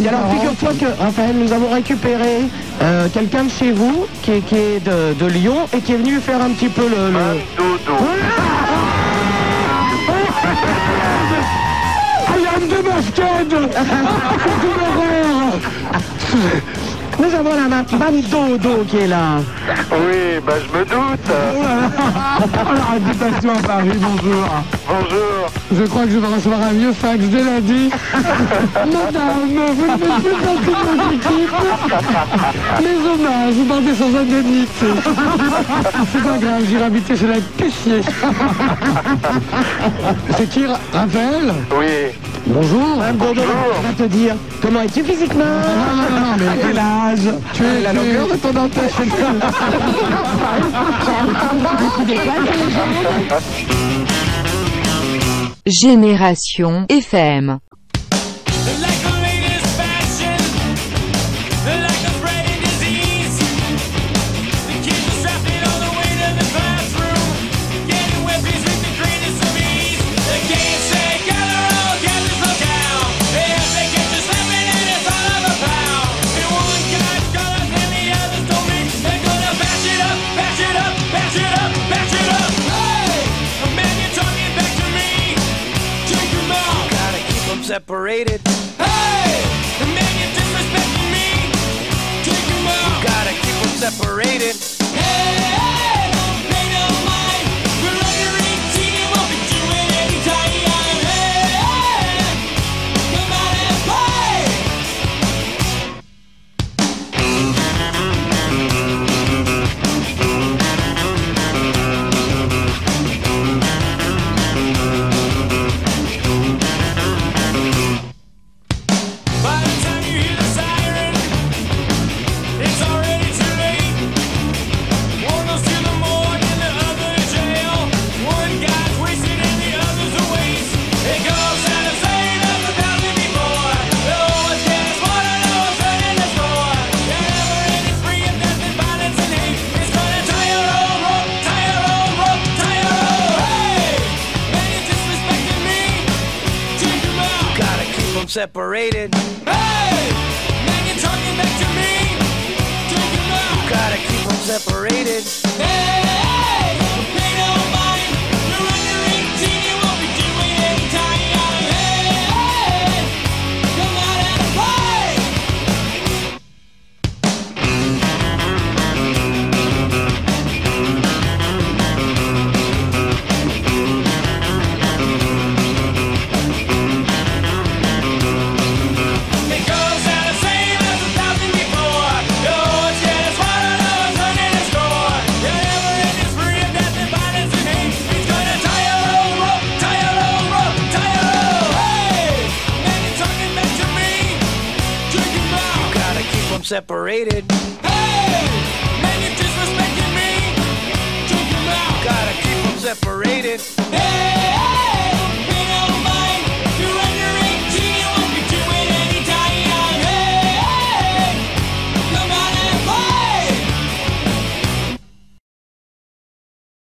Et alors, figure-toi que, Raphaël, nous avons récupéré euh, quelqu'un de chez vous, qui, qui est de, de, Lyon, et qui est venu faire un petit peu le... le... Ah ah nous avons la Madame Dodo qui est là. Oui, bah je me doute. à Paris, bonjour. Bonjour. Je crois que je vais recevoir un vieux fax dès lundi. Madame, vous ne faites plus partie de mon équipe. Les hommages, vous partez sans indemnité. C'est pas grave, j'irai habiter chez la caissier. C'est qui, Raphaël Oui. Bonjour. Madame Bourdon, on te dire comment es-tu physiquement ah, Non, mais quel âge Tu es la longueur de ton dentelle. Génération FM separated. Hey! Separated. Hey! Man, you're talking back to me. Take it back. You gotta keep them separated. Hey! hey. separated. Hey, man, you're disrespecting me. Gotta keep separated. Hey.